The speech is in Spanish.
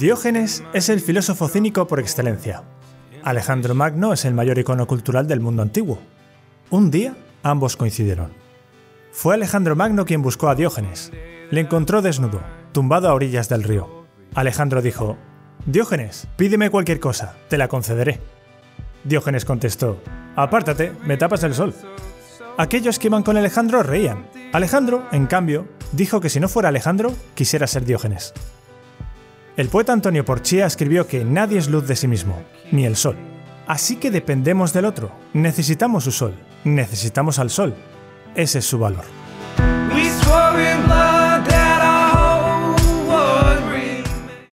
Diógenes es el filósofo cínico por excelencia. Alejandro Magno es el mayor icono cultural del mundo antiguo. Un día, ambos coincidieron. Fue Alejandro Magno quien buscó a Diógenes. Le encontró desnudo, tumbado a orillas del río. Alejandro dijo, Diógenes, pídeme cualquier cosa, te la concederé. Diógenes contestó, Apártate, me tapas el sol. Aquellos que iban con Alejandro reían. Alejandro, en cambio, dijo que si no fuera Alejandro, quisiera ser Diógenes. El poeta Antonio Porchia escribió que nadie es luz de sí mismo, ni el sol. Así que dependemos del otro. Necesitamos su sol. Necesitamos al sol. Ese es su valor.